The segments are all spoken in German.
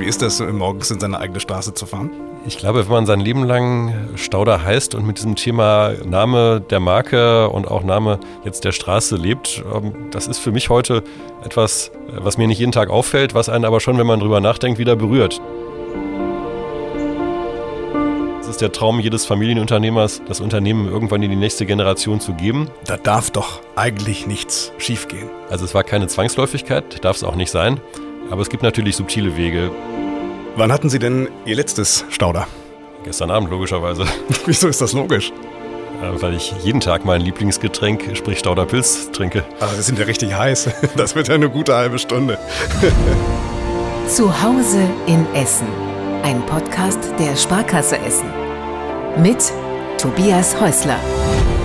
Wie ist das, morgens in seine eigene Straße zu fahren? Ich glaube, wenn man sein Leben lang Stauder heißt und mit diesem Thema Name der Marke und auch Name jetzt der Straße lebt, ähm, das ist für mich heute etwas, was mir nicht jeden Tag auffällt, was einen aber schon, wenn man drüber nachdenkt, wieder berührt. Es ist der Traum jedes Familienunternehmers, das Unternehmen irgendwann in die nächste Generation zu geben. Da darf doch eigentlich nichts schiefgehen. Also es war keine Zwangsläufigkeit, darf es auch nicht sein. Aber es gibt natürlich subtile Wege. Wann hatten Sie denn Ihr letztes Stauder? Gestern Abend logischerweise. Wieso ist das logisch? Weil ich jeden Tag mein Lieblingsgetränk, sprich Stauderpilz, trinke. Aber Sie sind ja richtig heiß. Das wird ja eine gute halbe Stunde. Zu Hause in Essen. Ein Podcast der Sparkasse Essen. Mit Tobias Häusler.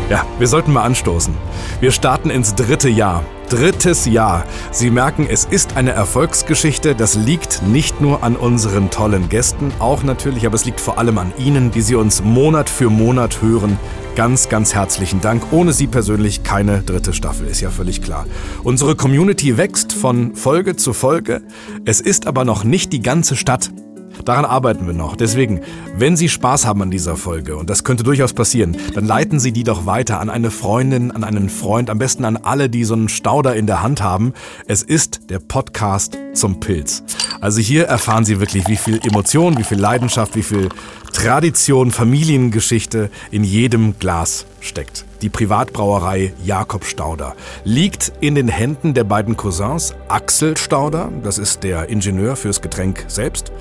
Ja, wir sollten mal anstoßen. Wir starten ins dritte Jahr. Drittes Jahr. Sie merken, es ist eine Erfolgsgeschichte. Das liegt nicht nur an unseren tollen Gästen, auch natürlich, aber es liegt vor allem an Ihnen, die Sie uns Monat für Monat hören. Ganz, ganz herzlichen Dank. Ohne Sie persönlich keine dritte Staffel, ist ja völlig klar. Unsere Community wächst von Folge zu Folge. Es ist aber noch nicht die ganze Stadt. Daran arbeiten wir noch. Deswegen, wenn Sie Spaß haben an dieser Folge, und das könnte durchaus passieren, dann leiten Sie die doch weiter an eine Freundin, an einen Freund, am besten an alle, die so einen Stauder in der Hand haben. Es ist der Podcast zum Pilz. Also hier erfahren Sie wirklich, wie viel Emotion, wie viel Leidenschaft, wie viel Tradition, Familiengeschichte in jedem Glas steckt. Die Privatbrauerei Jakob Stauder liegt in den Händen der beiden Cousins Axel Stauder, das ist der Ingenieur fürs Getränk selbst,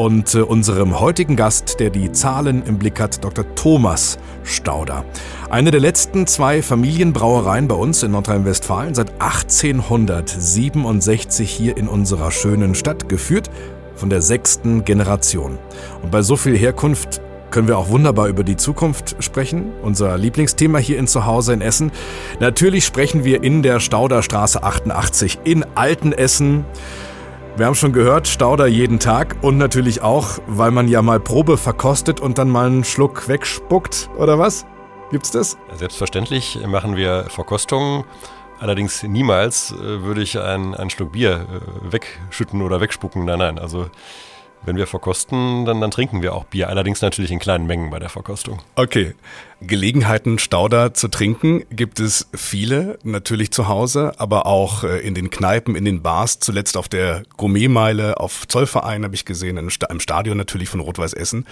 und äh, unserem heutigen Gast, der die Zahlen im Blick hat, Dr. Thomas Stauder. Eine der letzten zwei Familienbrauereien bei uns in Nordrhein-Westfalen, seit 1867 hier in unserer schönen Stadt, geführt von der sechsten Generation. Und bei so viel Herkunft können wir auch wunderbar über die Zukunft sprechen. Unser Lieblingsthema hier in Zuhause in Essen. Natürlich sprechen wir in der Stauderstraße 88 in Altenessen. Wir haben schon gehört, Stauder jeden Tag und natürlich auch, weil man ja mal Probe verkostet und dann mal einen Schluck wegspuckt, oder was? Gibt's das? Selbstverständlich machen wir Verkostungen. Allerdings niemals äh, würde ich einen, einen Schluck Bier äh, wegschütten oder wegspucken. Nein, nein. Also wenn wir verkosten, dann, dann trinken wir auch Bier. Allerdings natürlich in kleinen Mengen bei der Verkostung. Okay. Gelegenheiten, Stauder zu trinken, gibt es viele, natürlich zu Hause, aber auch äh, in den Kneipen, in den Bars, zuletzt auf der Gourmetmeile, auf Zollverein habe ich gesehen, im Stadion natürlich von Rot-Weiß Essen.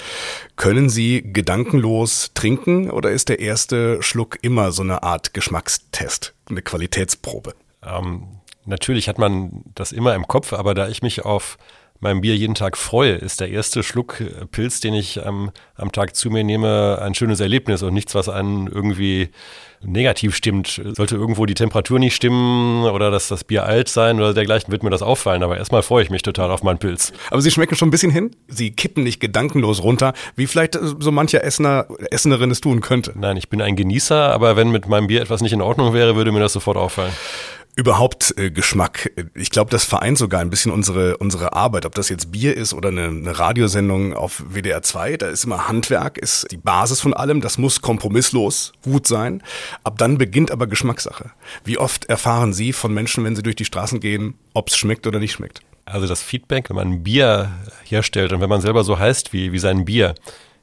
Können Sie gedankenlos trinken oder ist der erste Schluck immer so eine Art Geschmackstest, eine Qualitätsprobe? Ähm, natürlich hat man das immer im Kopf, aber da ich mich auf meinem Bier jeden Tag freue, ist der erste Schluck äh, Pilz, den ich ähm, am Tag zu mir nehme, ein schönes Erlebnis und nichts, was einen irgendwie negativ stimmt. Sollte irgendwo die Temperatur nicht stimmen oder dass das Bier alt sein oder dergleichen, wird mir das auffallen. Aber erstmal freue ich mich total auf meinen Pilz. Aber sie schmecken schon ein bisschen hin? Sie kippen nicht gedankenlos runter, wie vielleicht äh, so mancher Essener, Essenerin es tun könnte. Nein, ich bin ein Genießer, aber wenn mit meinem Bier etwas nicht in Ordnung wäre, würde mir das sofort auffallen überhaupt äh, Geschmack. Ich glaube, das vereint sogar ein bisschen unsere, unsere Arbeit. Ob das jetzt Bier ist oder eine, eine Radiosendung auf WDR 2, da ist immer Handwerk, ist die Basis von allem. Das muss kompromisslos gut sein. Ab dann beginnt aber Geschmackssache. Wie oft erfahren Sie von Menschen, wenn sie durch die Straßen gehen, ob es schmeckt oder nicht schmeckt? Also das Feedback, wenn man ein Bier herstellt und wenn man selber so heißt wie, wie sein Bier,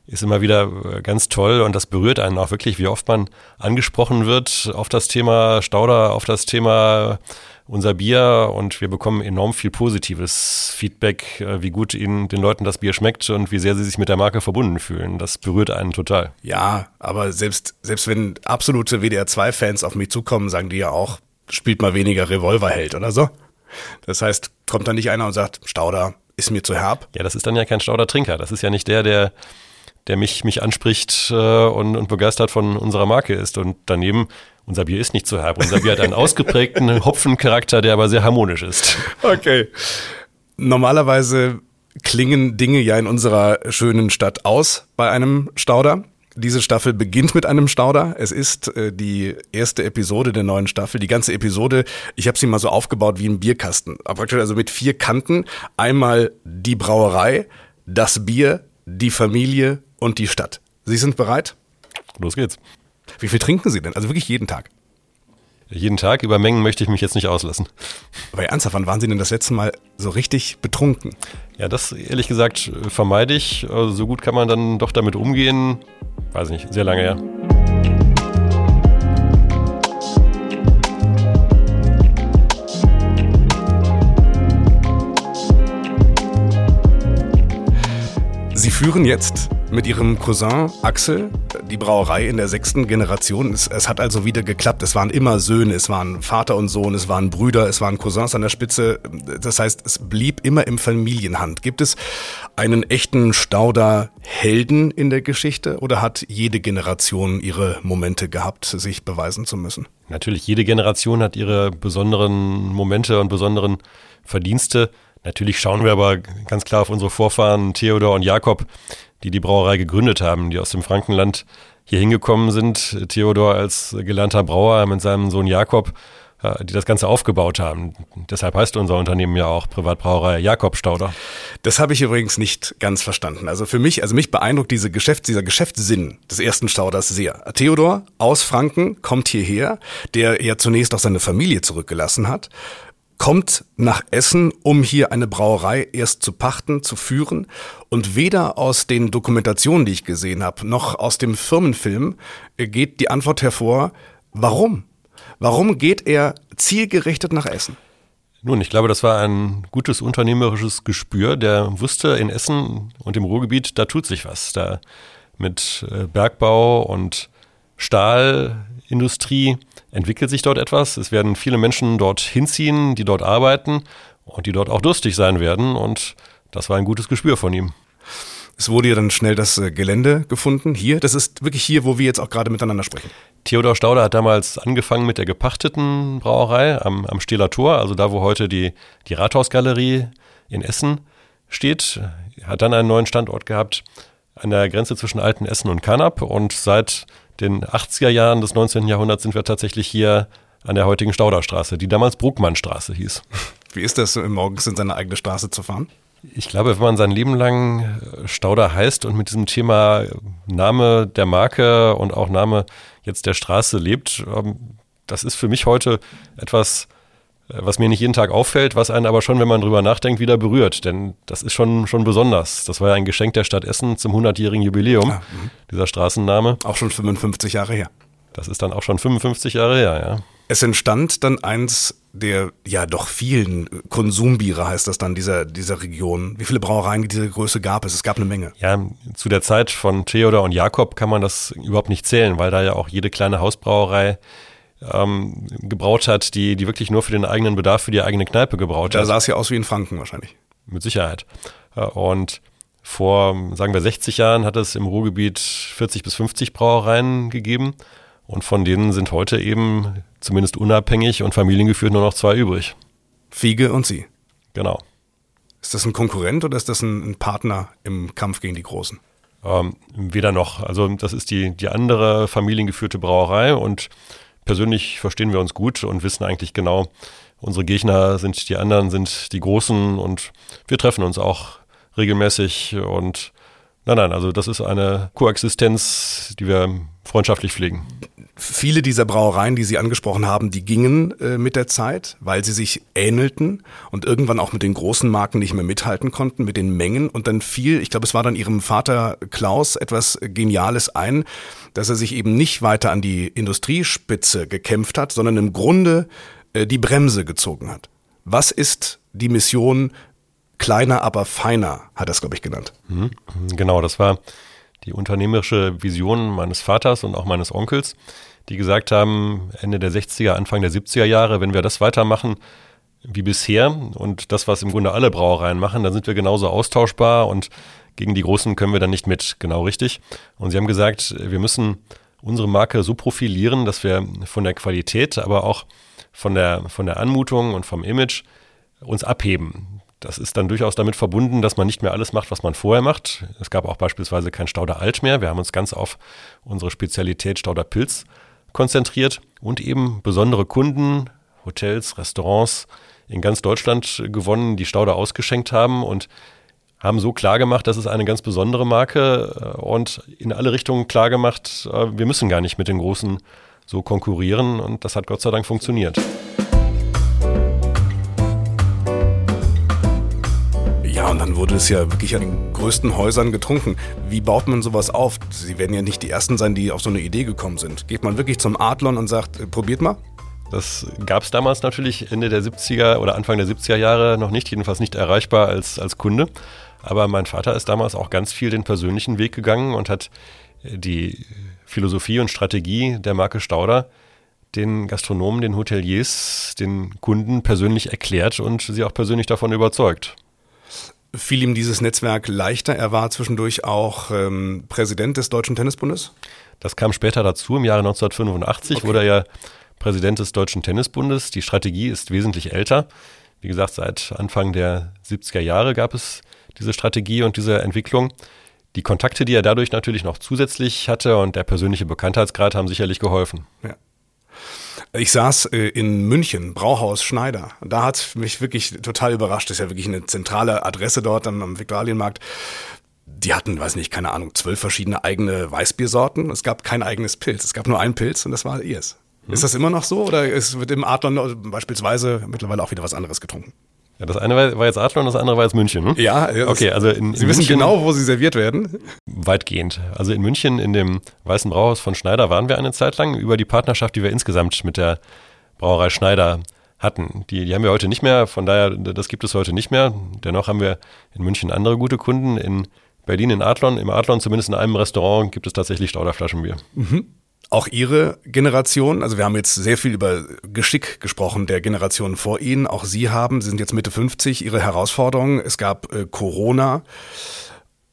ist immer wieder äh, ganz toll und das berührt einen auch wirklich, wie oft man angesprochen wird auf das Thema Stauder, auf das Thema unser Bier und wir bekommen enorm viel positives Feedback, äh, wie gut ihnen den Leuten das Bier schmeckt und wie sehr sie sich mit der Marke verbunden fühlen. Das berührt einen total. Ja, aber selbst, selbst wenn absolute WDR2-Fans auf mich zukommen, sagen die ja auch, spielt mal weniger Revolverheld oder so. Das heißt, kommt da nicht einer und sagt, Stauder ist mir zu herb? Ja, das ist dann ja kein Stauder-Trinker. Das ist ja nicht der, der der mich, mich anspricht äh, und, und begeistert von unserer Marke ist. Und daneben, unser Bier ist nicht so herb. Unser Bier hat einen ausgeprägten Hopfencharakter, der aber sehr harmonisch ist. Okay. Normalerweise klingen Dinge ja in unserer schönen Stadt aus bei einem Stauder. Diese Staffel beginnt mit einem Stauder. Es ist äh, die erste Episode der neuen Staffel. Die ganze Episode, ich habe sie mal so aufgebaut wie ein Bierkasten. Praktisch also mit vier Kanten. Einmal die Brauerei, das Bier, die Familie und die Stadt. Sie sind bereit? Los geht's. Wie viel trinken Sie denn? Also wirklich jeden Tag? Jeden Tag. Über Mengen möchte ich mich jetzt nicht auslassen. Aber ernsthaft, wann waren Sie denn das letzte Mal so richtig betrunken? Ja, das ehrlich gesagt vermeide ich. Also so gut kann man dann doch damit umgehen. Weiß nicht, sehr lange her. Sie führen jetzt mit Ihrem Cousin Axel die Brauerei in der sechsten Generation. Es, es, hat also wieder geklappt. Es waren immer Söhne, es waren Vater und Sohn, es waren Brüder, es waren Cousins an der Spitze. Das heißt, es blieb immer im Familienhand. Gibt es einen echten Stauder-Helden in der Geschichte oder hat jede Generation ihre Momente gehabt, sich beweisen zu müssen? Natürlich, jede Generation hat ihre besonderen Momente und besonderen Verdienste. Natürlich schauen wir aber ganz klar auf unsere Vorfahren Theodor und Jakob, die die Brauerei gegründet haben, die aus dem Frankenland hier hingekommen sind. Theodor als gelernter Brauer mit seinem Sohn Jakob, äh, die das Ganze aufgebaut haben. Deshalb heißt unser Unternehmen ja auch Privatbrauerei Jakob Stauder. Das habe ich übrigens nicht ganz verstanden. Also für mich, also mich beeindruckt diese Geschäft, dieser Geschäftssinn des ersten Stauders sehr. Theodor aus Franken kommt hierher, der ja zunächst auch seine Familie zurückgelassen hat kommt nach Essen, um hier eine Brauerei erst zu pachten, zu führen. Und weder aus den Dokumentationen, die ich gesehen habe, noch aus dem Firmenfilm geht die Antwort hervor, warum? Warum geht er zielgerichtet nach Essen? Nun, ich glaube, das war ein gutes unternehmerisches Gespür. Der wusste in Essen und im Ruhrgebiet, da tut sich was. Da mit äh, Bergbau und Stahlindustrie entwickelt sich dort etwas. Es werden viele Menschen dort hinziehen, die dort arbeiten und die dort auch durstig sein werden. Und das war ein gutes Gespür von ihm. Es wurde ja dann schnell das äh, Gelände gefunden. Hier, das ist wirklich hier, wo wir jetzt auch gerade miteinander sprechen. Theodor Stauder hat damals angefangen mit der gepachteten Brauerei am, am Stehler Tor, also da, wo heute die, die Rathausgalerie in Essen steht. Hat dann einen neuen Standort gehabt an der Grenze zwischen Alten Essen und Kanab und seit den 80er Jahren des 19. Jahrhunderts sind wir tatsächlich hier an der heutigen Stauderstraße, die damals Bruckmannstraße hieß. Wie ist das, morgens in seine eigene Straße zu fahren? Ich glaube, wenn man sein Leben lang äh, Stauder heißt und mit diesem Thema Name der Marke und auch Name jetzt der Straße lebt, ähm, das ist für mich heute etwas äh, was mir nicht jeden Tag auffällt, was einen aber schon, wenn man drüber nachdenkt, wieder berührt. Denn das ist schon, schon besonders. Das war ja ein Geschenk der Stadt Essen zum 100-jährigen Jubiläum, ah, dieser Straßenname. Auch schon 55 Jahre her. Das ist dann auch schon 55 Jahre her, ja. Es entstand dann eins der ja doch vielen Konsumbiere, heißt das dann, dieser, dieser Region. Wie viele Brauereien dieser Größe gab es? Es gab eine Menge. Ja, zu der Zeit von Theodor und Jakob kann man das überhaupt nicht zählen, weil da ja auch jede kleine Hausbrauerei ähm, gebraut hat, die, die wirklich nur für den eigenen Bedarf, für die eigene Kneipe gebraut da hat. Da sah es ja aus wie in Franken wahrscheinlich. Mit Sicherheit. Und vor, sagen wir, 60 Jahren hat es im Ruhrgebiet 40 bis 50 Brauereien gegeben. Und von denen sind heute eben zumindest unabhängig und familiengeführt nur noch zwei übrig. Fiege und Sie. Genau. Ist das ein Konkurrent oder ist das ein Partner im Kampf gegen die Großen? Ähm, weder noch. Also das ist die, die andere familiengeführte Brauerei und persönlich verstehen wir uns gut und wissen eigentlich genau, unsere Gegner sind die anderen, sind die Großen und wir treffen uns auch regelmäßig und nein, nein, also das ist eine Koexistenz, die wir freundschaftlich pflegen. Viele dieser Brauereien, die Sie angesprochen haben, die gingen äh, mit der Zeit, weil sie sich ähnelten und irgendwann auch mit den großen Marken nicht mehr mithalten konnten, mit den Mengen. Und dann fiel, ich glaube, es war dann Ihrem Vater Klaus etwas Geniales ein, dass er sich eben nicht weiter an die Industriespitze gekämpft hat, sondern im Grunde äh, die Bremse gezogen hat. Was ist die Mission kleiner, aber feiner, hat er es, glaube ich, genannt. Mhm. Genau, das war die unternehmerische Vision meines Vaters und auch meines Onkels, die gesagt haben, Ende der 60er, Anfang der 70er Jahre, wenn wir das weitermachen wie bisher und das, was im Grunde alle Brauereien machen, dann sind wir genauso austauschbar und gegen die Großen können wir dann nicht mit, genau richtig. Und sie haben gesagt, wir müssen unsere Marke so profilieren, dass wir von der Qualität, aber auch von der, von der Anmutung und vom Image uns abheben. Das ist dann durchaus damit verbunden, dass man nicht mehr alles macht, was man vorher macht. Es gab auch beispielsweise kein Stauder Alt mehr. Wir haben uns ganz auf unsere Spezialität Stauder Pilz konzentriert und eben besondere Kunden, Hotels, Restaurants in ganz Deutschland gewonnen, die Stauder ausgeschenkt haben und haben so klar gemacht, das ist eine ganz besondere Marke äh, und in alle Richtungen klar gemacht, äh, wir müssen gar nicht mit den Großen so konkurrieren und das hat Gott sei Dank funktioniert. Ja, und dann wurde es ja wirklich an den größten Häusern getrunken. Wie baut man sowas auf? Sie werden ja nicht die Ersten sein, die auf so eine Idee gekommen sind. Geht man wirklich zum Adlon und sagt, äh, probiert mal? Das gab es damals natürlich Ende der 70er oder Anfang der 70er Jahre noch nicht, jedenfalls nicht erreichbar als, als Kunde. Aber mein Vater ist damals auch ganz viel den persönlichen Weg gegangen und hat die Philosophie und Strategie der Marke Stauder den Gastronomen, den Hoteliers, den Kunden persönlich erklärt und sie auch persönlich davon überzeugt. Fiel ihm dieses Netzwerk leichter? Er war zwischendurch auch ähm, Präsident des Deutschen Tennisbundes? Das kam später dazu. Im Jahre 1985 okay. wurde er ja Präsident des Deutschen Tennisbundes. Die Strategie ist wesentlich älter. Wie gesagt, seit Anfang der 70er Jahre gab es diese Strategie und diese Entwicklung. Die Kontakte, die er dadurch natürlich noch zusätzlich hatte und der persönliche Bekanntheitsgrad haben sicherlich geholfen. Ja. Ich saß äh, in München, Brauhaus Schneider. Da hat mich wirklich total überrascht. Das ist ja wirklich eine zentrale Adresse dort am, am Viktualienmarkt. Die hatten, weiß nicht, keine Ahnung, zwölf verschiedene eigene Weißbiersorten. Es gab kein eigenes Pilz. Es gab nur einen Pilz und das war ihrs. Hm. Ist das immer noch so oder ist, wird im Adlon beispielsweise mittlerweile auch wieder was anderes getrunken? Ja, das eine war jetzt Adler und das andere war jetzt München. Hm? Ja, okay, also in, Sie in wissen München genau, wo sie serviert werden. Weitgehend. Also in München in dem Weißen Brauhaus von Schneider waren wir eine Zeit lang über die Partnerschaft, die wir insgesamt mit der Brauerei Schneider hatten. Die, die haben wir heute nicht mehr, von daher, das gibt es heute nicht mehr. Dennoch haben wir in München andere gute Kunden. In Berlin in Adlon, im Adlon zumindest in einem Restaurant gibt es tatsächlich Stauderflaschenbier. Mhm auch Ihre Generation, also wir haben jetzt sehr viel über Geschick gesprochen der Generation vor Ihnen, auch Sie haben, Sie sind jetzt Mitte 50, Ihre Herausforderungen, es gab äh, Corona,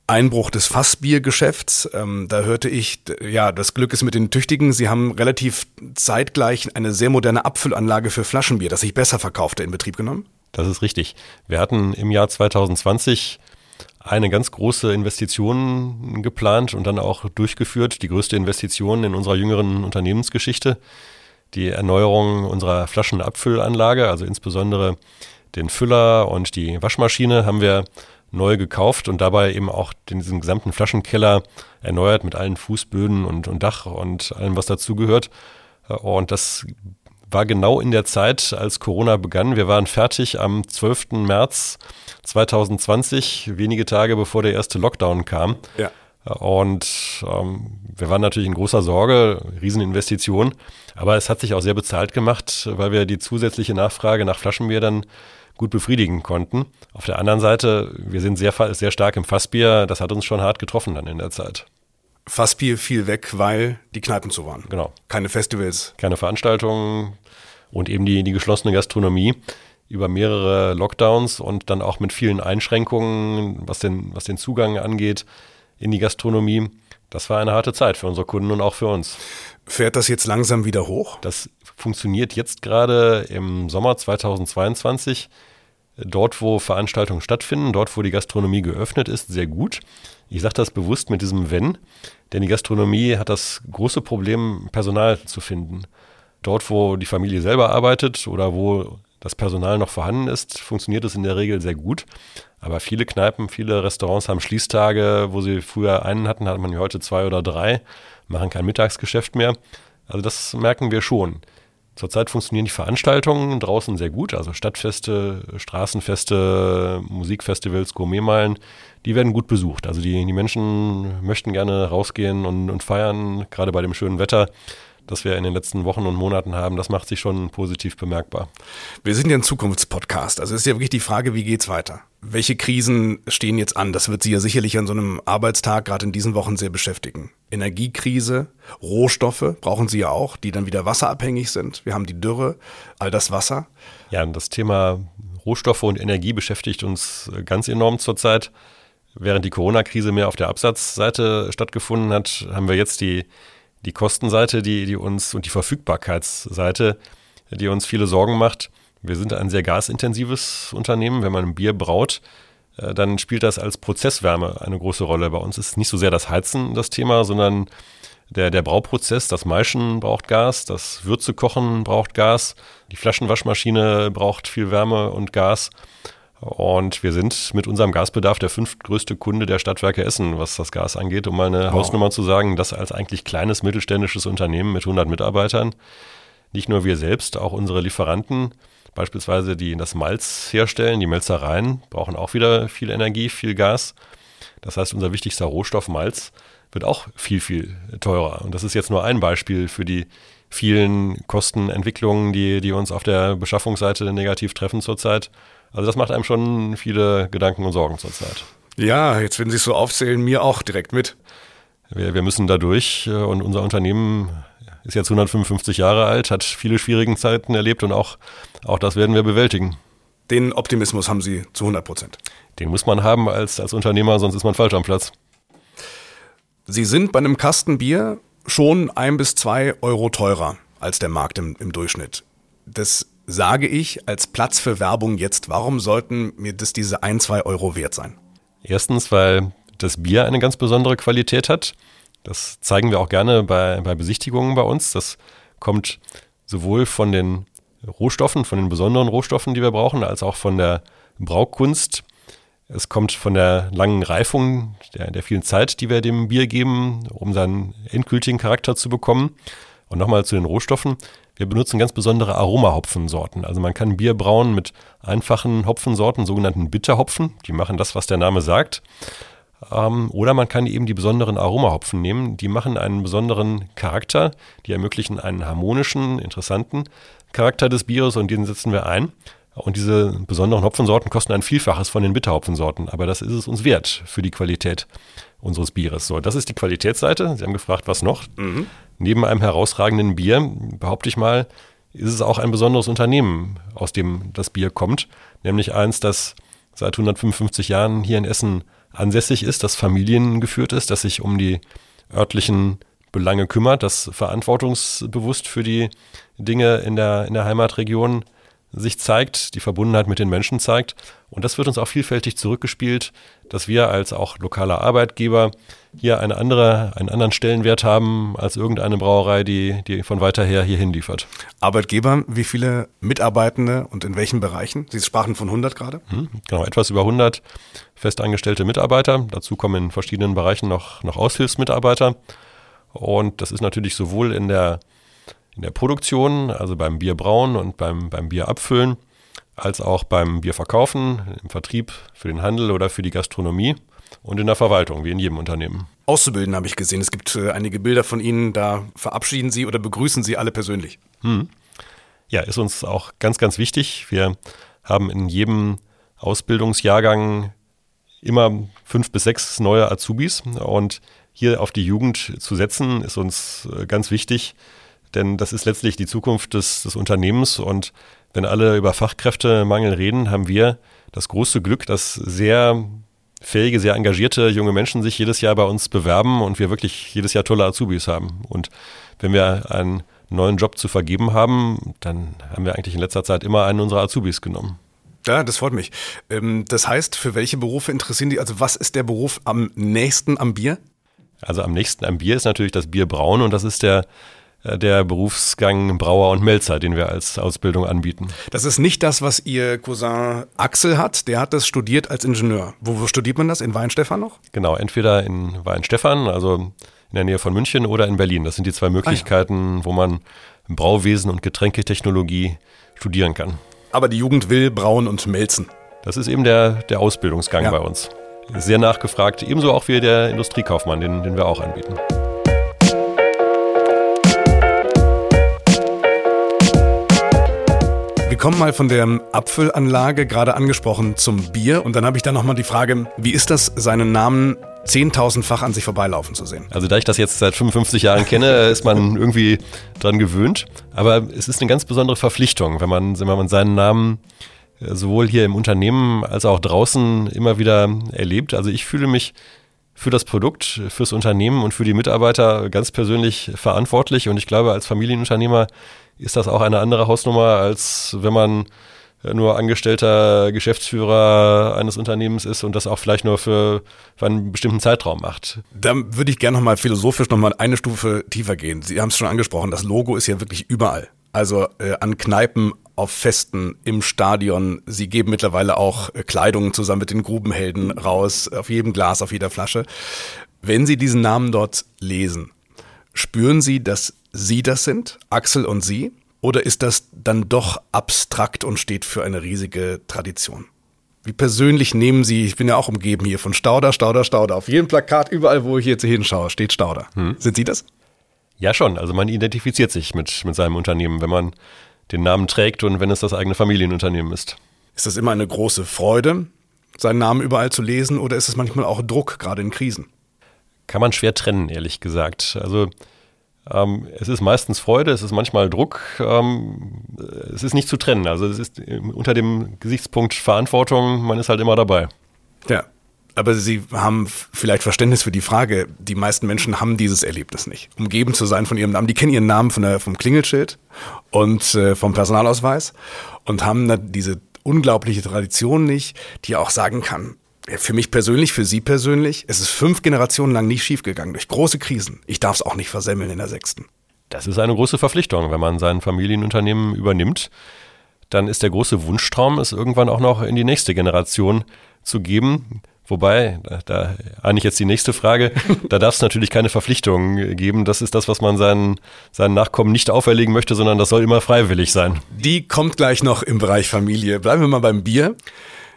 Einbruch des Fassbiergeschäfts, ähm, da hörte ich, ja, das Glück ist mit den Tüchtigen, Sie haben relativ zeitgleich eine sehr moderne Abfüllanlage für Flaschenbier, das sich besser verkaufte, in Betrieb genommen? Das ist richtig. Wir hatten im Jahr 2020 eine ganz große Investition geplant und dann auch durchgeführt, die größte Investition in unserer jüngeren Unternehmensgeschichte, die Erneuerung unserer Flaschenabfüllanlage, also insbesondere den Füller und die Waschmaschine haben wir neu gekauft und dabei eben auch den, diesen gesamten Flaschenkeller erneuert mit allen Fußböden und, und Dach und allem, was dazugehört. Und das war genau in der Zeit, als Corona begann. Wir waren fertig am 12. März 2020, wenige Tage bevor der erste Lockdown kam. Ja. Und ähm, wir waren natürlich in großer Sorge, Rieseninvestition. Aber es hat sich auch sehr bezahlt gemacht, weil wir die zusätzliche Nachfrage nach Flaschenbier dann gut befriedigen konnten. Auf der anderen Seite, wir sind sehr, sehr stark im Fassbier. Das hat uns schon hart getroffen dann in der Zeit. Fassbier fiel weg, weil die Kneipen zu waren. Genau. Keine Festivals. Keine Veranstaltungen und eben die, die geschlossene Gastronomie über mehrere Lockdowns und dann auch mit vielen Einschränkungen, was den, was den Zugang angeht in die Gastronomie. Das war eine harte Zeit für unsere Kunden und auch für uns. Fährt das jetzt langsam wieder hoch? Das funktioniert jetzt gerade im Sommer 2022. Dort, wo Veranstaltungen stattfinden, dort, wo die Gastronomie geöffnet ist, sehr gut. Ich sage das bewusst mit diesem Wenn, denn die Gastronomie hat das große Problem, Personal zu finden. Dort, wo die Familie selber arbeitet oder wo das Personal noch vorhanden ist, funktioniert es in der Regel sehr gut. Aber viele Kneipen, viele Restaurants haben Schließtage, wo sie früher einen hatten, hat man heute zwei oder drei, machen kein Mittagsgeschäft mehr. Also das merken wir schon. Zurzeit funktionieren die Veranstaltungen draußen sehr gut, also Stadtfeste, Straßenfeste, Musikfestivals, Gourmetmeilen, die werden gut besucht. Also die, die Menschen möchten gerne rausgehen und, und feiern, gerade bei dem schönen Wetter das wir in den letzten Wochen und Monaten haben, das macht sich schon positiv bemerkbar. Wir sind ja ein Zukunftspodcast. Also ist ja wirklich die Frage, wie geht's weiter? Welche Krisen stehen jetzt an? Das wird Sie ja sicherlich an so einem Arbeitstag gerade in diesen Wochen sehr beschäftigen. Energiekrise, Rohstoffe brauchen Sie ja auch, die dann wieder wasserabhängig sind. Wir haben die Dürre, all das Wasser. Ja, das Thema Rohstoffe und Energie beschäftigt uns ganz enorm zurzeit. Während die Corona-Krise mehr auf der Absatzseite stattgefunden hat, haben wir jetzt die die Kostenseite, die, die uns und die Verfügbarkeitsseite, die uns viele Sorgen macht. Wir sind ein sehr gasintensives Unternehmen. Wenn man ein Bier braut, äh, dann spielt das als Prozesswärme eine große Rolle. Bei uns ist nicht so sehr das Heizen das Thema, sondern der, der Brauprozess, das Maischen braucht Gas, das Würzekochen braucht Gas, die Flaschenwaschmaschine braucht viel Wärme und Gas. Und wir sind mit unserem Gasbedarf der fünftgrößte Kunde der Stadtwerke Essen, was das Gas angeht, um mal eine wow. Hausnummer zu sagen, das als eigentlich kleines mittelständisches Unternehmen mit 100 Mitarbeitern, nicht nur wir selbst, auch unsere Lieferanten, beispielsweise die das Malz herstellen, die Melzereien, brauchen auch wieder viel Energie, viel Gas. Das heißt, unser wichtigster Rohstoff Malz wird auch viel, viel teurer. Und das ist jetzt nur ein Beispiel für die vielen Kostenentwicklungen, die, die uns auf der Beschaffungsseite negativ treffen zurzeit. Also das macht einem schon viele Gedanken und Sorgen zurzeit. Ja, jetzt wenn Sie es so aufzählen, mir auch direkt mit. Wir, wir müssen da durch äh, und unser Unternehmen ist jetzt 155 Jahre alt, hat viele schwierige Zeiten erlebt und auch, auch das werden wir bewältigen. Den Optimismus haben Sie zu 100 Prozent. Den muss man haben als, als Unternehmer, sonst ist man falsch am Platz. Sie sind bei einem Kasten Bier schon ein bis zwei Euro teurer als der Markt im, im Durchschnitt. Das sage ich als Platz für Werbung jetzt. Warum sollten mir das diese ein, zwei Euro wert sein? Erstens, weil das Bier eine ganz besondere Qualität hat. Das zeigen wir auch gerne bei, bei Besichtigungen bei uns. Das kommt sowohl von den Rohstoffen, von den besonderen Rohstoffen, die wir brauchen, als auch von der Braukunst. Es kommt von der langen Reifung, der, der vielen Zeit, die wir dem Bier geben, um seinen endgültigen Charakter zu bekommen. Und nochmal zu den Rohstoffen. Wir benutzen ganz besondere Aromahopfensorten. Also man kann Bier brauen mit einfachen Hopfensorten, sogenannten Bitterhopfen. Die machen das, was der Name sagt. Ähm, oder man kann eben die besonderen Aromahopfen nehmen. Die machen einen besonderen Charakter. Die ermöglichen einen harmonischen, interessanten Charakter des Bieres und den setzen wir ein. Und diese besonderen Hopfensorten kosten ein Vielfaches von den Bitterhopfensorten, aber das ist es uns wert für die Qualität unseres Bieres. So, das ist die Qualitätsseite. Sie haben gefragt, was noch? Mhm. Neben einem herausragenden Bier, behaupte ich mal, ist es auch ein besonderes Unternehmen, aus dem das Bier kommt, nämlich eins, das seit 155 Jahren hier in Essen ansässig ist, das familiengeführt ist, das sich um die örtlichen Belange kümmert, das verantwortungsbewusst für die Dinge in der, in der Heimatregion sich zeigt, die Verbundenheit mit den Menschen zeigt. Und das wird uns auch vielfältig zurückgespielt, dass wir als auch lokaler Arbeitgeber hier eine andere, einen anderen Stellenwert haben als irgendeine Brauerei, die, die von weiter her hierhin liefert. Arbeitgeber, wie viele Mitarbeitende und in welchen Bereichen? Sie sprachen von 100 gerade? Hm, genau, etwas über 100 festangestellte Mitarbeiter. Dazu kommen in verschiedenen Bereichen noch, noch Aushilfsmitarbeiter. Und das ist natürlich sowohl in der in der Produktion, also beim Bierbrauen und beim, beim Bierabfüllen, als auch beim Bierverkaufen, im Vertrieb, für den Handel oder für die Gastronomie und in der Verwaltung, wie in jedem Unternehmen. Auszubilden habe ich gesehen. Es gibt äh, einige Bilder von Ihnen, da verabschieden Sie oder begrüßen Sie alle persönlich. Hm. Ja, ist uns auch ganz, ganz wichtig. Wir haben in jedem Ausbildungsjahrgang immer fünf bis sechs neue Azubis und hier auf die Jugend zu setzen, ist uns äh, ganz wichtig, denn das ist letztlich die Zukunft des, des Unternehmens und wenn alle über Fachkräftemangel reden, haben wir das große Glück, dass sehr fähige, sehr engagierte junge Menschen sich jedes Jahr bei uns bewerben und wir wirklich jedes Jahr tolle Azubis haben. Und wenn wir einen neuen Job zu vergeben haben, dann haben wir eigentlich in letzter Zeit immer einen unserer Azubis genommen. Ja, das freut mich. Ähm, das heißt, für welche Berufe interessieren die? Also was ist der Beruf am nächsten am Bier? Also am nächsten am Bier ist natürlich das Bier brauen und das ist der der Berufsgang Brauer und Melzer, den wir als Ausbildung anbieten. Das ist nicht das, was Ihr Cousin Axel hat. Der hat das studiert als Ingenieur. Wo, wo studiert man das? In Weinstefan noch? Genau, entweder in Weinstefan, also in der Nähe von München, oder in Berlin. Das sind die zwei Möglichkeiten, ah, ja. wo man Brauwesen und Getränketechnologie studieren kann. Aber die Jugend will brauen und melzen. Das ist eben der, der Ausbildungsgang ja. bei uns. Sehr nachgefragt, ebenso auch wie der Industriekaufmann, den, den wir auch anbieten. Kommen mal von der Apfelanlage, gerade angesprochen, zum Bier. Und dann habe ich da nochmal die Frage, wie ist das, seinen Namen zehntausendfach an sich vorbeilaufen zu sehen? Also da ich das jetzt seit 55 Jahren kenne, ist man irgendwie dran gewöhnt. Aber es ist eine ganz besondere Verpflichtung, wenn man, wenn man seinen Namen äh, sowohl hier im Unternehmen als auch draußen immer wieder erlebt. Also ich fühle mich für das Produkt, fürs Unternehmen und für die Mitarbeiter ganz persönlich verantwortlich. Und ich glaube, als Familienunternehmer ist das auch eine andere Hausnummer, als wenn man nur angestellter Geschäftsführer eines Unternehmens ist und das auch vielleicht nur für, für einen bestimmten Zeitraum macht. Da würde ich gerne nochmal philosophisch nochmal eine Stufe tiefer gehen. Sie haben es schon angesprochen, das Logo ist ja wirklich überall. Also äh, an Kneipen auf Festen, im Stadion. Sie geben mittlerweile auch äh, Kleidung zusammen mit den Grubenhelden raus, auf jedem Glas, auf jeder Flasche. Wenn Sie diesen Namen dort lesen, spüren Sie, dass Sie das sind, Axel und Sie? Oder ist das dann doch abstrakt und steht für eine riesige Tradition? Wie persönlich nehmen Sie, ich bin ja auch umgeben hier von Stauder, Stauder, Stauder. Auf jedem Plakat, überall, wo ich jetzt hinschaue, steht Stauder. Hm. Sind Sie das? Ja, schon. Also man identifiziert sich mit, mit seinem Unternehmen, wenn man den Namen trägt und wenn es das eigene Familienunternehmen ist. Ist das immer eine große Freude, seinen Namen überall zu lesen, oder ist es manchmal auch Druck, gerade in Krisen? Kann man schwer trennen, ehrlich gesagt. Also ähm, es ist meistens Freude, es ist manchmal Druck. Ähm, es ist nicht zu trennen. Also es ist unter dem Gesichtspunkt Verantwortung, man ist halt immer dabei. Ja, aber Sie haben vielleicht Verständnis für die Frage. Die meisten Menschen haben dieses Erlebnis nicht. Umgeben zu sein von ihrem Namen. Die kennen ihren Namen von der, vom Klingelschild und äh, vom Personalausweis und haben diese unglaubliche Tradition nicht, die auch sagen kann, für mich persönlich, für Sie persönlich, es ist fünf Generationen lang nicht schiefgegangen durch große Krisen. Ich darf es auch nicht versemmeln in der sechsten. Das ist eine große Verpflichtung, wenn man sein Familienunternehmen übernimmt. Dann ist der große Wunschtraum, es irgendwann auch noch in die nächste Generation zu geben. Wobei, da, da eigentlich jetzt die nächste Frage, da darf es natürlich keine Verpflichtungen geben. Das ist das, was man seinen, seinen Nachkommen nicht auferlegen möchte, sondern das soll immer freiwillig sein. Die kommt gleich noch im Bereich Familie. Bleiben wir mal beim Bier.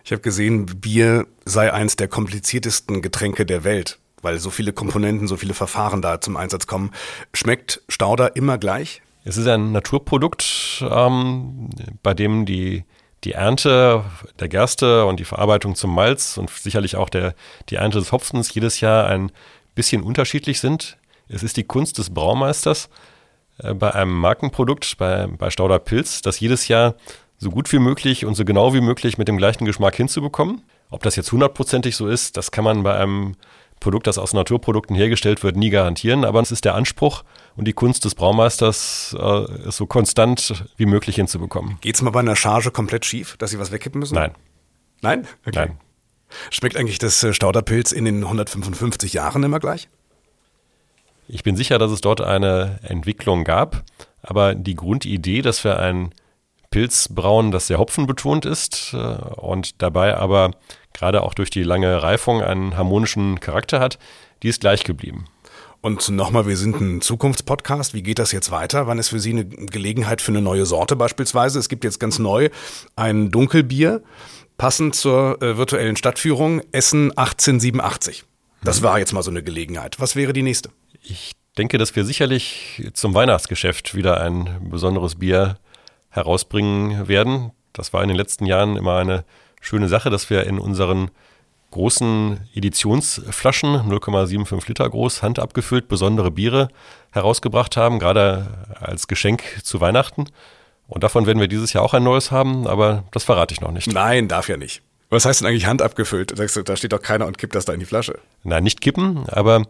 Ich habe gesehen, Bier sei eins der kompliziertesten Getränke der Welt, weil so viele Komponenten, so viele Verfahren da zum Einsatz kommen. Schmeckt Stauder immer gleich? Es ist ein Naturprodukt, ähm, bei dem die, die Ernte der Gerste und die Verarbeitung zum Malz und sicherlich auch der, die Ernte des Hopfens jedes Jahr ein bisschen unterschiedlich sind. Es ist die Kunst des Braumeisters äh, bei einem Markenprodukt, bei, bei Stauder Pilz, das jedes Jahr so gut wie möglich und so genau wie möglich mit dem gleichen Geschmack hinzubekommen. Ob das jetzt hundertprozentig so ist, das kann man bei einem Produkt, das aus Naturprodukten hergestellt wird, nie garantieren. Aber es ist der Anspruch und die Kunst des Braumeisters, äh, es so konstant wie möglich hinzubekommen. Geht es mal bei einer Charge komplett schief, dass Sie was wegkippen müssen? Nein. Nein? Okay. Nein. Schmeckt eigentlich das äh, Stauderpilz in den 155 Jahren immer gleich? Ich bin sicher, dass es dort eine Entwicklung gab. Aber die Grundidee, dass wir ein Pilzbrauen, das sehr hopfenbetont ist äh, und dabei aber gerade auch durch die lange Reifung einen harmonischen Charakter hat, die ist gleich geblieben. Und nochmal, wir sind ein Zukunftspodcast. Wie geht das jetzt weiter? Wann ist für Sie eine Gelegenheit für eine neue Sorte beispielsweise? Es gibt jetzt ganz neu ein Dunkelbier, passend zur äh, virtuellen Stadtführung, Essen 1887. Das war jetzt mal so eine Gelegenheit. Was wäre die nächste? Ich denke, dass wir sicherlich zum Weihnachtsgeschäft wieder ein besonderes Bier herausbringen werden. Das war in den letzten Jahren immer eine schöne Sache, dass wir in unseren großen Editionsflaschen, 0,75 Liter groß, handabgefüllt, besondere Biere herausgebracht haben, gerade als Geschenk zu Weihnachten. Und davon werden wir dieses Jahr auch ein neues haben, aber das verrate ich noch nicht. Nein, darf ja nicht. Was heißt denn eigentlich handabgefüllt? Da steht doch keiner und kippt das da in die Flasche. Nein, nicht kippen, aber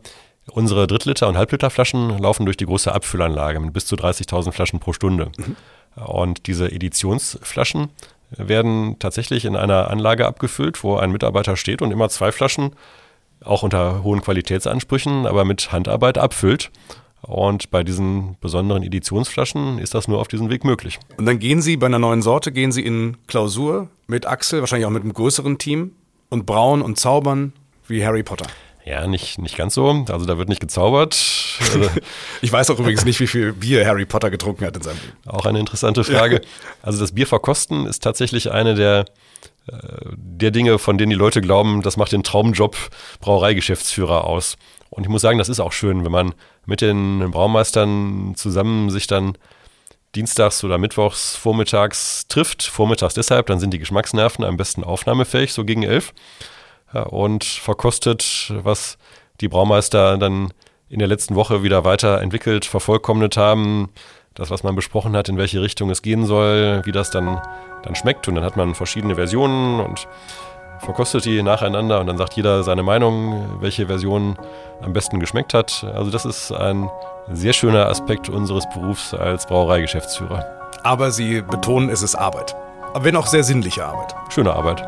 unsere Drittliter- und Halbliterflaschen laufen durch die große Abfüllanlage mit bis zu 30.000 Flaschen pro Stunde. Mhm. Und diese Editionsflaschen werden tatsächlich in einer Anlage abgefüllt, wo ein Mitarbeiter steht und immer zwei Flaschen, auch unter hohen Qualitätsansprüchen, aber mit Handarbeit abfüllt. Und bei diesen besonderen Editionsflaschen ist das nur auf diesem Weg möglich. Und dann gehen Sie bei einer neuen Sorte, gehen Sie in Klausur mit Axel, wahrscheinlich auch mit einem größeren Team und brauen und zaubern wie Harry Potter. Ja, nicht, nicht ganz so. Also da wird nicht gezaubert. Also ich weiß auch übrigens nicht, wie viel Bier Harry Potter getrunken hat in seinem Leben. Auch eine interessante Frage. Also das Bier verkosten ist tatsächlich eine der, äh, der Dinge, von denen die Leute glauben, das macht den Traumjob Brauereigeschäftsführer aus. Und ich muss sagen, das ist auch schön, wenn man mit den Braumeistern zusammen sich dann dienstags oder mittwochs vormittags trifft. Vormittags deshalb, dann sind die Geschmacksnerven am besten aufnahmefähig, so gegen elf und verkostet, was die Braumeister dann in der letzten Woche wieder weiterentwickelt, vervollkommnet haben. Das, was man besprochen hat, in welche Richtung es gehen soll, wie das dann, dann schmeckt. Und dann hat man verschiedene Versionen und verkostet die nacheinander und dann sagt jeder seine Meinung, welche Version am besten geschmeckt hat. Also das ist ein sehr schöner Aspekt unseres Berufs als Brauereigeschäftsführer. Aber Sie betonen, es ist Arbeit. Aber wenn auch sehr sinnliche Arbeit. Schöne Arbeit.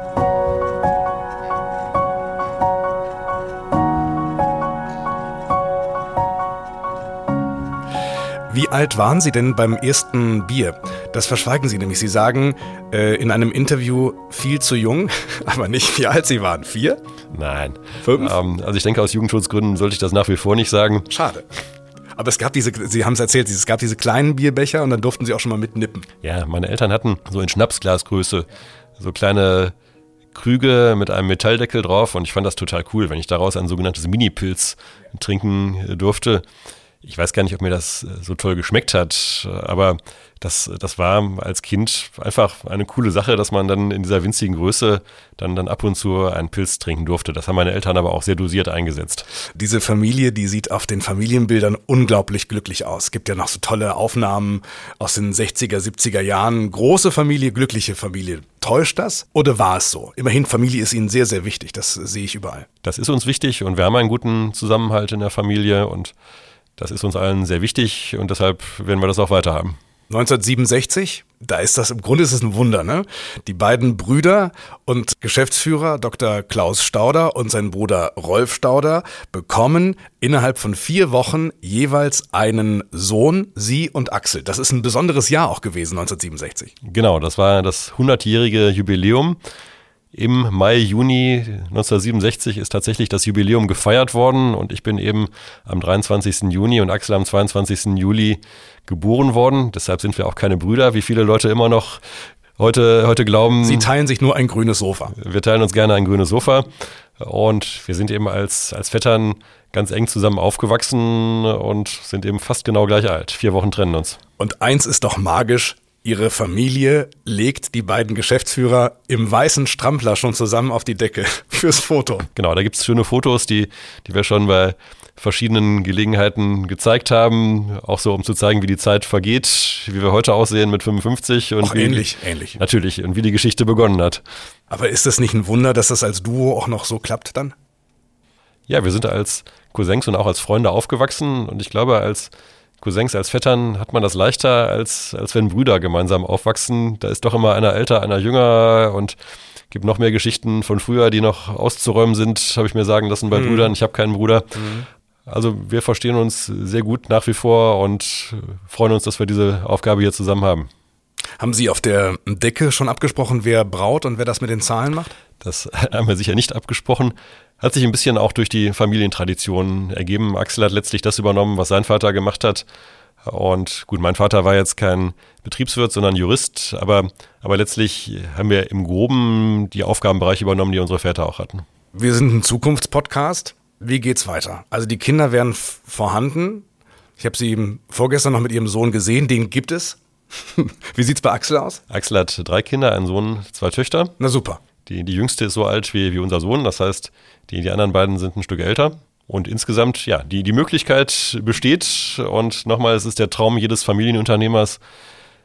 Wie alt waren Sie denn beim ersten Bier, Das verschweigen Sie nämlich. Sie sagen äh, in einem Interview viel zu jung, aber nicht wie alt Sie waren. Vier? Nein. Fünf? Ähm, also ich denke, aus Jugendschutzgründen sollte ich das nach wie vor nicht sagen. Schade. Aber es gab diese, Sie haben es erzählt, es gab diese kleinen Bierbecher und dann durften Sie auch schon mal mitnippen. Ja, meine Eltern hatten so in Schnapsglasgröße so kleine Krüge mit einem Metalldeckel drauf und ich fand das total cool, wenn ich daraus ein sogenanntes Mini-Pilz trinken durfte. Ich weiß gar nicht, ob mir das äh, so toll geschmeckt hat, aber das, das war als Kind einfach eine coole Sache, dass man dann in dieser winzigen Größe dann, dann ab und zu einen Pilz trinken durfte. Das haben meine Eltern aber auch sehr dosiert eingesetzt. Diese Familie, die sieht auf den Familienbildern unglaublich glücklich aus. Es gibt ja noch so tolle Aufnahmen aus den 60er, 70er Jahren. Große Familie, glückliche Familie. Täuscht das oder war es so? Immerhin, Familie ist Ihnen sehr, sehr wichtig. Das sehe ich überall. Das ist uns wichtig und wir haben einen guten Zusammenhalt in der Familie und das ist uns allen sehr wichtig und deshalb werden wir das auch weiter haben. 1967, da ist das im Grunde ist es ein Wunder, ne? Die beiden Brüder und Geschäftsführer Dr. Klaus Stauder und sein Bruder Rolf Stauder bekommen innerhalb von vier Wochen jeweils einen Sohn, sie und Axel. Das ist ein besonderes Jahr auch gewesen, 1967. Genau, das war das 100-jährige Jubiläum. Im Mai, Juni 1967 ist tatsächlich das Jubiläum gefeiert worden und ich bin eben am 23. Juni und Axel am 22. Juli geboren worden. Deshalb sind wir auch keine Brüder, wie viele Leute immer noch heute, heute glauben. Sie teilen sich nur ein grünes Sofa. Wir teilen uns gerne ein grünes Sofa und wir sind eben als, als Vettern ganz eng zusammen aufgewachsen und sind eben fast genau gleich alt. Vier Wochen trennen uns. Und eins ist doch magisch, Ihre Familie legt die beiden Geschäftsführer im weißen Strampler schon zusammen auf die Decke fürs Foto. Genau, da gibt es schöne Fotos, die, die wir schon bei verschiedenen Gelegenheiten gezeigt haben, auch so um zu zeigen, wie die Zeit vergeht, wie wir heute aussehen mit 55 und auch wie, ähnlich, ähnlich. Natürlich und wie die Geschichte begonnen hat. Aber ist das nicht ein Wunder, dass das als Duo auch noch so klappt dann? Ja, wir sind als Cousins und auch als Freunde aufgewachsen und ich glaube, als Cousins, als Vettern hat man das leichter, als, als wenn Brüder gemeinsam aufwachsen. Da ist doch immer einer älter, einer jünger und gibt noch mehr Geschichten von früher, die noch auszuräumen sind, habe ich mir sagen lassen bei mhm. Brüdern. Ich habe keinen Bruder. Mhm. Also wir verstehen uns sehr gut nach wie vor und freuen uns, dass wir diese Aufgabe hier zusammen haben. Haben Sie auf der Decke schon abgesprochen, wer braut und wer das mit den Zahlen macht? Das haben wir sicher nicht abgesprochen. Hat sich ein bisschen auch durch die Familientradition ergeben. Axel hat letztlich das übernommen, was sein Vater gemacht hat. Und gut, mein Vater war jetzt kein Betriebswirt, sondern Jurist, aber, aber letztlich haben wir im Groben die Aufgabenbereiche übernommen, die unsere Väter auch hatten. Wir sind ein Zukunftspodcast. Wie geht's weiter? Also die Kinder werden vorhanden. Ich habe sie vorgestern noch mit ihrem Sohn gesehen, den gibt es. Wie sieht's bei Axel aus? Axel hat drei Kinder, einen Sohn, zwei Töchter. Na super. Die, die jüngste ist so alt wie, wie unser Sohn, das heißt, die, die anderen beiden sind ein Stück älter. Und insgesamt, ja, die, die Möglichkeit besteht. Und nochmal, es ist der Traum jedes Familienunternehmers,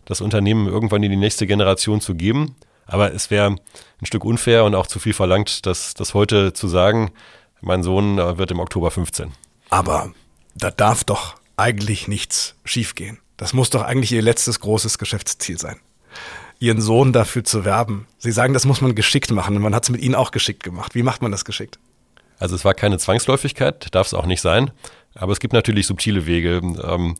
das Unternehmen irgendwann in die nächste Generation zu geben. Aber es wäre ein Stück unfair und auch zu viel verlangt, das, das heute zu sagen. Mein Sohn äh, wird im Oktober 15. Aber da darf doch eigentlich nichts schiefgehen. Das muss doch eigentlich Ihr letztes großes Geschäftsziel sein. Ihren Sohn dafür zu werben. Sie sagen, das muss man geschickt machen und man hat es mit Ihnen auch geschickt gemacht. Wie macht man das geschickt? Also es war keine Zwangsläufigkeit, darf es auch nicht sein, aber es gibt natürlich subtile Wege. Ähm,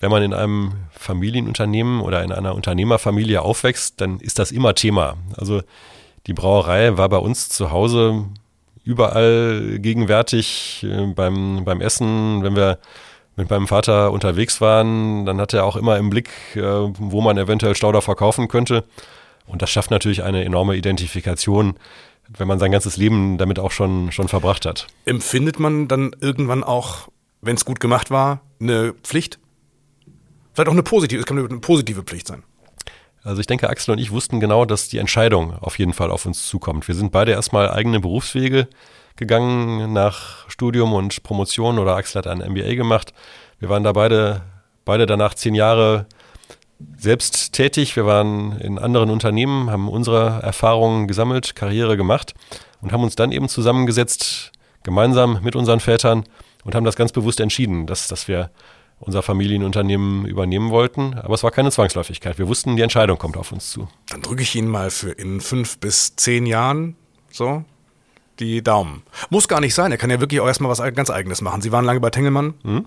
wenn man in einem Familienunternehmen oder in einer Unternehmerfamilie aufwächst, dann ist das immer Thema. Also die Brauerei war bei uns zu Hause überall gegenwärtig äh, beim, beim Essen, wenn wir mit meinem Vater unterwegs waren, dann hat er auch immer im Blick, äh, wo man eventuell Stauder verkaufen könnte. Und das schafft natürlich eine enorme Identifikation, wenn man sein ganzes Leben damit auch schon, schon verbracht hat. Empfindet man dann irgendwann auch, wenn es gut gemacht war, eine Pflicht? Vielleicht auch eine positive, es kann eine positive Pflicht sein. Also ich denke, Axel und ich wussten genau, dass die Entscheidung auf jeden Fall auf uns zukommt. Wir sind beide erstmal eigene Berufswege gegangen nach Studium und Promotion oder Axel hat ein MBA gemacht. Wir waren da beide, beide danach zehn Jahre selbst tätig. Wir waren in anderen Unternehmen, haben unsere Erfahrungen gesammelt, Karriere gemacht und haben uns dann eben zusammengesetzt, gemeinsam mit unseren Vätern und haben das ganz bewusst entschieden, dass, dass wir unser Familienunternehmen übernehmen wollten. Aber es war keine Zwangsläufigkeit. Wir wussten, die Entscheidung kommt auf uns zu. Dann drücke ich Ihnen mal für in fünf bis zehn Jahren so die Daumen. Muss gar nicht sein. Er kann ja wirklich auch erstmal was ganz Eigenes machen. Sie waren lange bei Tengelmann. Mhm.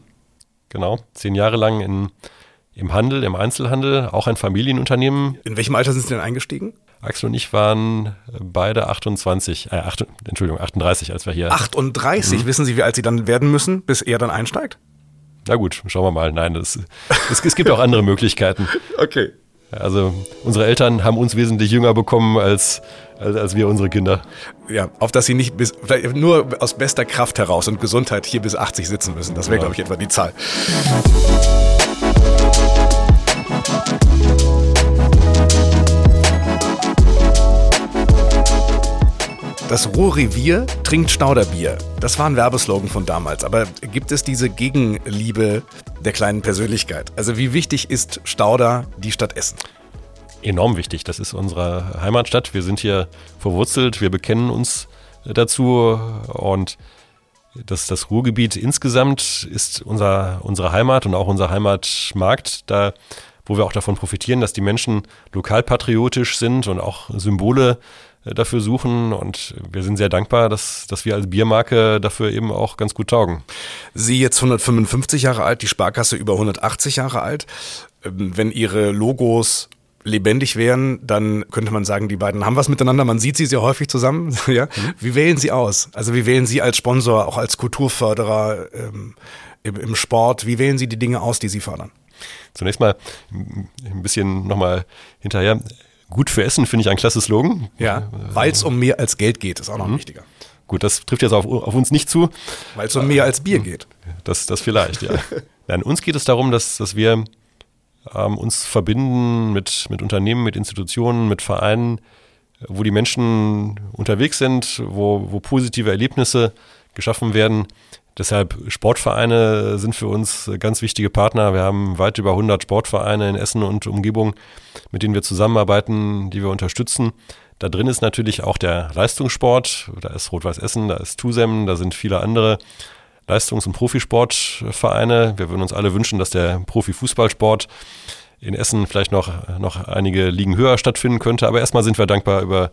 Genau. Zehn Jahre lang in im Handel, im Einzelhandel, auch ein Familienunternehmen. In welchem Alter sind Sie denn eingestiegen? Axel und ich waren beide 28, äh, 8, Entschuldigung, 38, als wir hier. 38? Mhm. Wissen Sie, wie alt Sie dann werden müssen, bis er dann einsteigt? Na gut, schauen wir mal. Nein, das, es, es gibt auch andere Möglichkeiten. Okay. Also unsere Eltern haben uns wesentlich jünger bekommen als, als, als wir unsere Kinder. Ja, auf dass sie nicht bis, nur aus bester Kraft heraus und Gesundheit hier bis 80 sitzen müssen. Das wäre, ja. glaube ich, etwa die Zahl. Das Ruhrrevier trinkt Stauderbier. Das war ein Werbeslogan von damals. Aber gibt es diese Gegenliebe der kleinen Persönlichkeit? Also wie wichtig ist Stauder die Stadt Essen? Enorm wichtig. Das ist unsere Heimatstadt. Wir sind hier verwurzelt. Wir bekennen uns dazu. Und das, das Ruhrgebiet insgesamt ist unser, unsere Heimat und auch unser Heimatmarkt. Da wo wir auch davon profitieren, dass die Menschen lokalpatriotisch sind und auch Symbole dafür suchen und wir sind sehr dankbar, dass, dass wir als Biermarke dafür eben auch ganz gut taugen. Sie jetzt 155 Jahre alt, die Sparkasse über 180 Jahre alt. Ähm, wenn Ihre Logos lebendig wären, dann könnte man sagen, die beiden haben was miteinander. Man sieht sie sehr häufig zusammen. ja? Mhm. Wie wählen Sie aus? Also wie wählen Sie als Sponsor, auch als Kulturförderer ähm, im, im Sport, wie wählen Sie die Dinge aus, die Sie fördern? Zunächst mal ein bisschen nochmal hinterher. Gut für Essen finde ich ein klasse Slogan. Ja, weil es um mehr als Geld geht, ist auch noch mhm. wichtiger. Gut, das trifft jetzt auf, auf uns nicht zu. Weil es um mehr als Bier geht. Das, das vielleicht, ja. Nein, uns geht es darum, dass, dass wir ähm, uns verbinden mit, mit Unternehmen, mit Institutionen, mit Vereinen, wo die Menschen unterwegs sind, wo, wo positive Erlebnisse geschaffen werden. Deshalb Sportvereine sind für uns ganz wichtige Partner. Wir haben weit über 100 Sportvereine in Essen und Umgebung, mit denen wir zusammenarbeiten, die wir unterstützen. Da drin ist natürlich auch der Leistungssport. Da ist Rot-Weiß Essen, da ist Tusem, da sind viele andere Leistungs- und Profisportvereine. Wir würden uns alle wünschen, dass der Profifußballsport in Essen vielleicht noch, noch einige Ligen höher stattfinden könnte. Aber erstmal sind wir dankbar über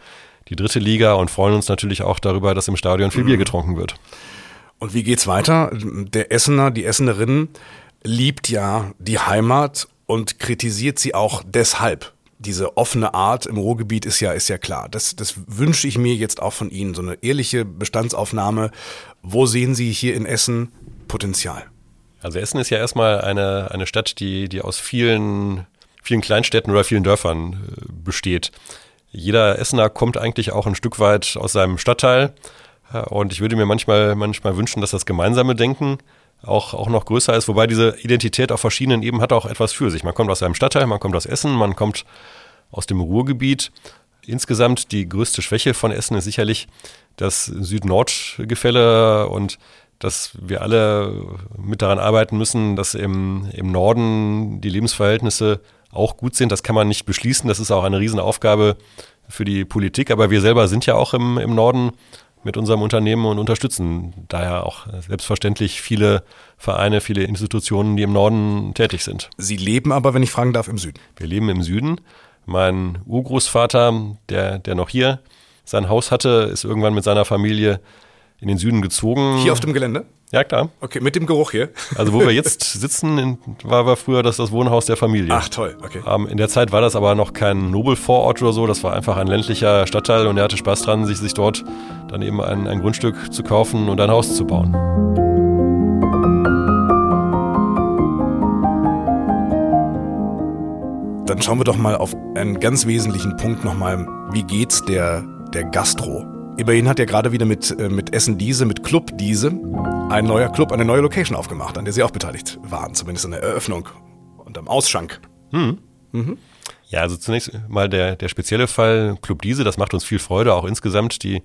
die dritte Liga und freuen uns natürlich auch darüber, dass im Stadion viel Bier mhm. getrunken wird. Und wie geht's weiter? Der Essener, die Essenerin liebt ja die Heimat und kritisiert sie auch deshalb. Diese offene Art im Ruhrgebiet ist ja, ist ja klar. Das, das wünsche ich mir jetzt auch von Ihnen. So eine ehrliche Bestandsaufnahme. Wo sehen Sie hier in Essen Potenzial? Also Essen ist ja erstmal eine, eine Stadt, die, die aus vielen, vielen Kleinstädten oder vielen Dörfern äh, besteht. Jeder Essener kommt eigentlich auch ein Stück weit aus seinem Stadtteil und ich würde mir manchmal, manchmal wünschen, dass das gemeinsame Denken auch, auch noch größer ist, wobei diese Identität auf verschiedenen Ebenen hat auch etwas für sich. Man kommt aus einem Stadtteil, man kommt aus Essen, man kommt aus dem Ruhrgebiet. Insgesamt die größte Schwäche von Essen ist sicherlich das Süd-Nord-Gefälle und dass wir alle mit daran arbeiten müssen, dass im, im Norden die Lebensverhältnisse auch gut sind. Das kann man nicht beschließen. Das ist auch eine Riesenaufgabe für die Politik. Aber wir selber sind ja auch im, im Norden mit unserem Unternehmen und unterstützen daher auch selbstverständlich viele Vereine, viele Institutionen, die im Norden tätig sind. Sie leben aber, wenn ich fragen darf, im Süden. Wir leben im Süden. Mein Urgroßvater, der, der noch hier sein Haus hatte, ist irgendwann mit seiner Familie in den Süden gezogen. Hier auf dem Gelände? Ja, klar. Okay, mit dem Geruch hier? Also wo wir jetzt sitzen, war, war früher das, das Wohnhaus der Familie. Ach toll, okay. Ähm, in der Zeit war das aber noch kein Nobelvorort oder so, das war einfach ein ländlicher Stadtteil und er hatte Spaß dran, sich, sich dort dann eben ein, ein Grundstück zu kaufen und ein Haus zu bauen. Dann schauen wir doch mal auf einen ganz wesentlichen Punkt nochmal. Wie geht's der, der Gastro? Immerhin hat ja gerade wieder mit, äh, mit Essen Diese, mit Club Diese, ein neuer Club, eine neue Location aufgemacht, an der Sie auch beteiligt waren, zumindest in der Eröffnung und am Ausschank. Hm. Mhm. Ja, also zunächst mal der, der spezielle Fall Club Diese, das macht uns viel Freude, auch insgesamt die,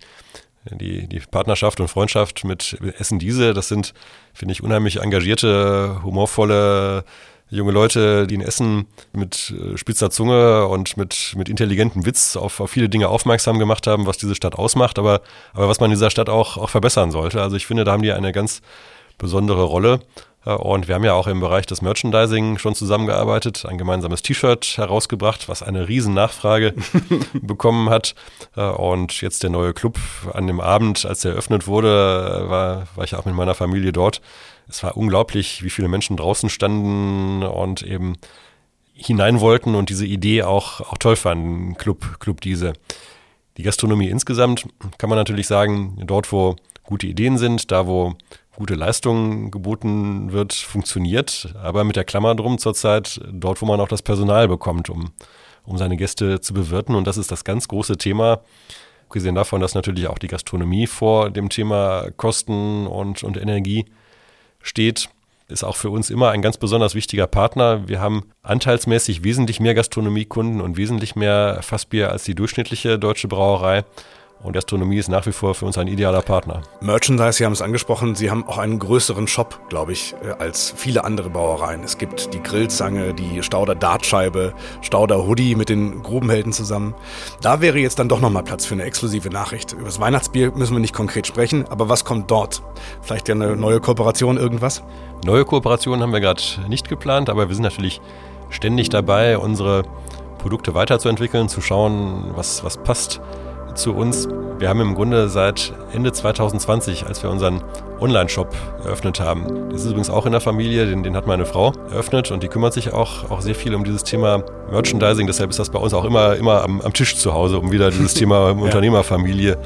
die, die Partnerschaft und Freundschaft mit Essen Diese, das sind, finde ich, unheimlich engagierte, humorvolle junge Leute, die in Essen mit äh, spitzer Zunge und mit, mit intelligentem Witz auf, auf viele Dinge aufmerksam gemacht haben, was diese Stadt ausmacht, aber, aber was man in dieser Stadt auch, auch verbessern sollte. Also ich finde, da haben die eine ganz besondere Rolle. Und wir haben ja auch im Bereich des Merchandising schon zusammengearbeitet, ein gemeinsames T-Shirt herausgebracht, was eine riesen Nachfrage bekommen hat. Und jetzt der neue Club an dem Abend, als er eröffnet wurde, war, war ich auch mit meiner Familie dort es war unglaublich, wie viele Menschen draußen standen und eben hinein wollten und diese Idee auch, auch toll fanden, Club, Club diese. Die Gastronomie insgesamt kann man natürlich sagen, dort wo gute Ideen sind, da wo gute Leistung geboten wird, funktioniert, aber mit der Klammer drum zurzeit dort, wo man auch das Personal bekommt, um, um seine Gäste zu bewirten. Und das ist das ganz große Thema, abgesehen davon, dass natürlich auch die Gastronomie vor dem Thema Kosten und, und Energie steht ist auch für uns immer ein ganz besonders wichtiger Partner. Wir haben anteilsmäßig wesentlich mehr Gastronomiekunden und wesentlich mehr Fassbier als die durchschnittliche deutsche Brauerei. Und Gastronomie ist nach wie vor für uns ein idealer Partner. Merchandise, Sie haben es angesprochen, Sie haben auch einen größeren Shop, glaube ich, äh, als viele andere Brauereien. Es gibt die Grillzange, die Stauder Dartscheibe, Stauder Hoodie mit den Grubenhelden zusammen. Da wäre jetzt dann doch nochmal Platz für eine exklusive Nachricht. Über das Weihnachtsbier müssen wir nicht konkret sprechen, aber was kommt dort? Vielleicht ja eine neue Kooperation, irgendwas? Neue Kooperationen haben wir gerade nicht geplant, aber wir sind natürlich ständig dabei, unsere Produkte weiterzuentwickeln, zu schauen, was, was passt zu uns. Wir haben im Grunde seit Ende 2020, als wir unseren Online-Shop eröffnet haben, das ist übrigens auch in der Familie, den, den hat meine Frau eröffnet und die kümmert sich auch, auch sehr viel um dieses Thema Merchandising. Deshalb ist das bei uns auch immer, immer am, am Tisch zu Hause, um wieder dieses Thema. Unternehmerfamilie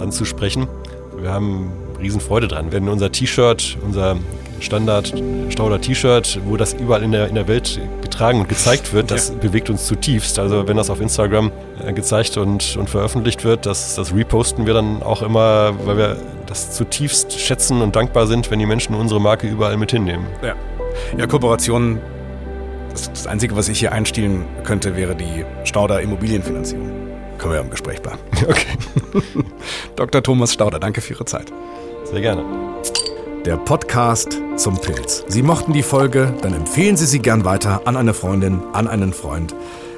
anzusprechen. Wir haben Riesenfreude dran. Wenn unser T-Shirt, unser Standard Stauder T-Shirt, wo das überall in der, in der Welt getragen und gezeigt wird, das ja. bewegt uns zutiefst. Also wenn das auf Instagram äh, gezeigt und, und veröffentlicht wird, das, das reposten wir dann auch immer, weil wir das zutiefst schätzen und dankbar sind, wenn die Menschen unsere Marke überall mit hinnehmen. Ja, ja Kooperationen, das, das Einzige, was ich hier einstielen könnte, wäre die Stauder Immobilienfinanzierung. Können wir ja im Gespräch bleiben. Okay. Dr. Thomas Stauder, danke für Ihre Zeit. Sehr gerne der Podcast zum Pilz. Sie mochten die Folge, dann empfehlen Sie sie gern weiter an eine Freundin, an einen Freund.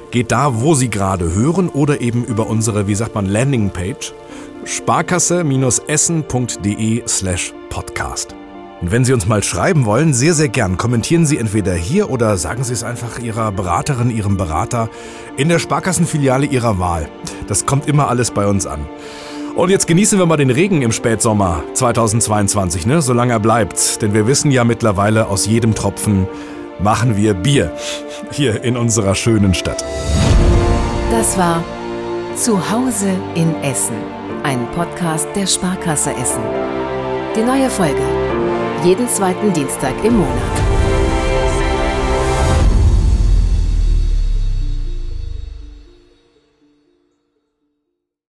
Geht da, wo Sie gerade hören oder eben über unsere, wie sagt man, Landingpage sparkasse-essen.de slash podcast. Und wenn Sie uns mal schreiben wollen, sehr, sehr gern, kommentieren Sie entweder hier oder sagen Sie es einfach Ihrer Beraterin, Ihrem Berater in der Sparkassenfiliale Ihrer Wahl. Das kommt immer alles bei uns an. Und jetzt genießen wir mal den Regen im Spätsommer 2022, ne? solange er bleibt. Denn wir wissen ja mittlerweile, aus jedem Tropfen machen wir Bier. Hier in unserer schönen Stadt. Das war Zuhause in Essen. Ein Podcast der Sparkasse Essen. Die neue Folge. Jeden zweiten Dienstag im Monat.